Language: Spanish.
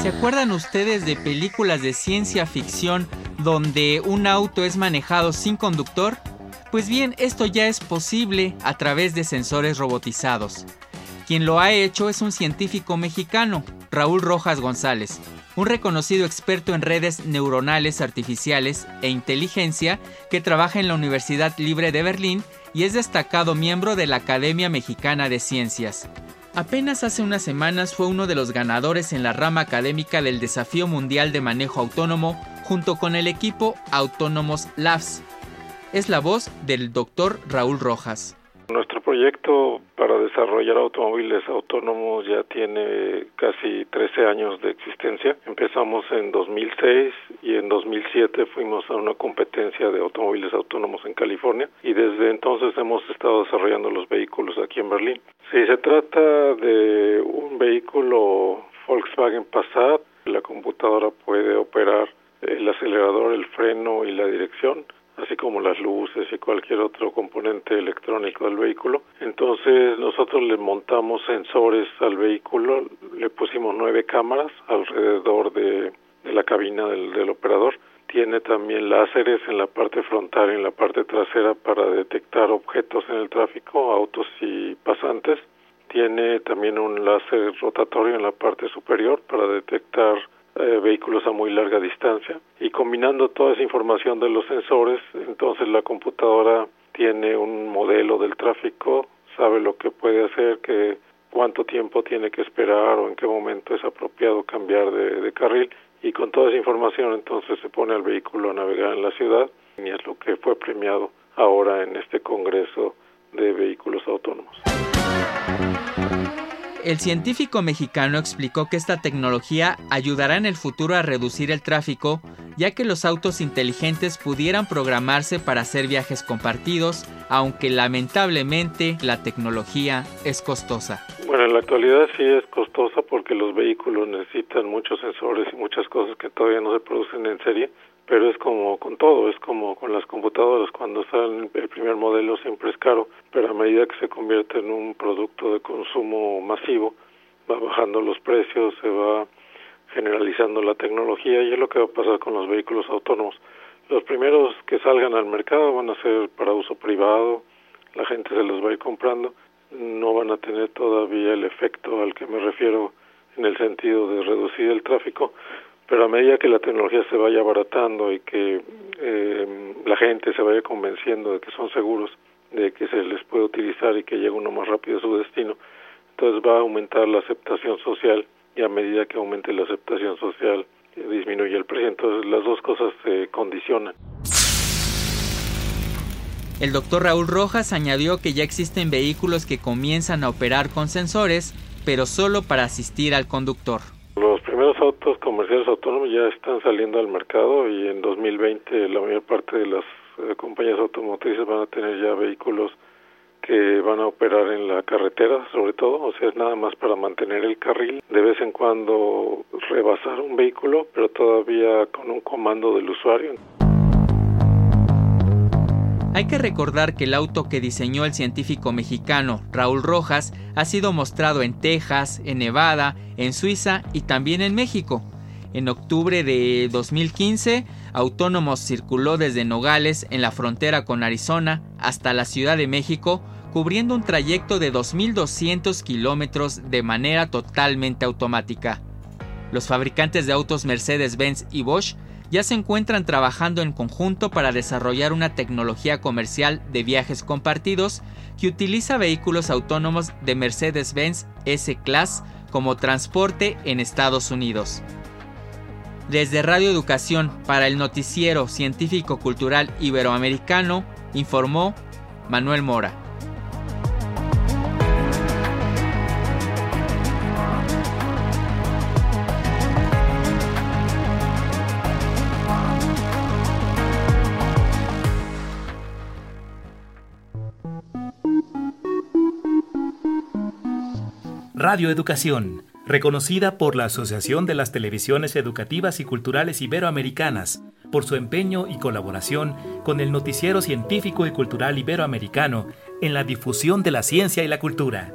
¿Se acuerdan ustedes de películas de ciencia ficción donde un auto es manejado sin conductor? Pues bien, esto ya es posible a través de sensores robotizados. Quien lo ha hecho es un científico mexicano, Raúl Rojas González, un reconocido experto en redes neuronales artificiales e inteligencia que trabaja en la Universidad Libre de Berlín y es destacado miembro de la Academia Mexicana de Ciencias. Apenas hace unas semanas fue uno de los ganadores en la rama académica del Desafío Mundial de Manejo Autónomo junto con el equipo Autónomos Labs. Es la voz del doctor Raúl Rojas. Nuestro proyecto para desarrollar automóviles autónomos ya tiene casi 13 años de existencia. Empezamos en 2006 y en 2007 fuimos a una competencia de automóviles autónomos en California y desde entonces hemos estado desarrollando los vehículos aquí en Berlín. Si se trata de un vehículo Volkswagen Passat, la computadora puede operar el acelerador, el freno y la dirección como las luces y cualquier otro componente electrónico del vehículo. Entonces nosotros le montamos sensores al vehículo, le pusimos nueve cámaras alrededor de, la cabina del, operador. Tiene también láseres en la parte frontal y en la parte trasera para detectar objetos en el tráfico, autos y pasantes. Tiene también un láser rotatorio en la parte superior para detectar eh, vehículos a muy larga distancia y combinando toda esa información de los sensores, entonces la computadora tiene un modelo del tráfico, sabe lo que puede hacer, que cuánto tiempo tiene que esperar o en qué momento es apropiado cambiar de, de carril y con toda esa información entonces se pone al vehículo a navegar en la ciudad y es lo que fue premiado ahora en este Congreso de Vehículos Autónomos. El científico mexicano explicó que esta tecnología ayudará en el futuro a reducir el tráfico, ya que los autos inteligentes pudieran programarse para hacer viajes compartidos, aunque lamentablemente la tecnología es costosa. Bueno, en la actualidad sí es costosa porque los vehículos necesitan muchos sensores y muchas cosas que todavía no se producen en serie pero es como con todo, es como con las computadoras, cuando salen el primer modelo siempre es caro, pero a medida que se convierte en un producto de consumo masivo, va bajando los precios, se va generalizando la tecnología y es lo que va a pasar con los vehículos autónomos. Los primeros que salgan al mercado van a ser para uso privado, la gente se los va a ir comprando, no van a tener todavía el efecto al que me refiero en el sentido de reducir el tráfico, pero a medida que la tecnología se vaya abaratando y que eh, la gente se vaya convenciendo de que son seguros, de que se les puede utilizar y que llegue uno más rápido a su destino, entonces va a aumentar la aceptación social y a medida que aumente la aceptación social eh, disminuye el precio. Entonces las dos cosas se condicionan. El doctor Raúl Rojas añadió que ya existen vehículos que comienzan a operar con sensores, pero solo para asistir al conductor. Primeros autos comerciales autónomos ya están saliendo al mercado y en 2020 la mayor parte de las eh, compañías automotrices van a tener ya vehículos que van a operar en la carretera, sobre todo, o sea, es nada más para mantener el carril, de vez en cuando rebasar un vehículo, pero todavía con un comando del usuario. Hay que recordar que el auto que diseñó el científico mexicano Raúl Rojas ha sido mostrado en Texas, en Nevada, en Suiza y también en México. En octubre de 2015, Autónomos circuló desde Nogales, en la frontera con Arizona, hasta la Ciudad de México, cubriendo un trayecto de 2.200 kilómetros de manera totalmente automática. Los fabricantes de autos Mercedes-Benz y Bosch ya se encuentran trabajando en conjunto para desarrollar una tecnología comercial de viajes compartidos que utiliza vehículos autónomos de Mercedes-Benz S-Class como transporte en Estados Unidos. Desde Radio Educación para el Noticiero Científico Cultural Iberoamericano, informó Manuel Mora. Radio Educación, reconocida por la Asociación de las Televisiones Educativas y Culturales Iberoamericanas por su empeño y colaboración con el noticiero científico y cultural iberoamericano en la difusión de la ciencia y la cultura.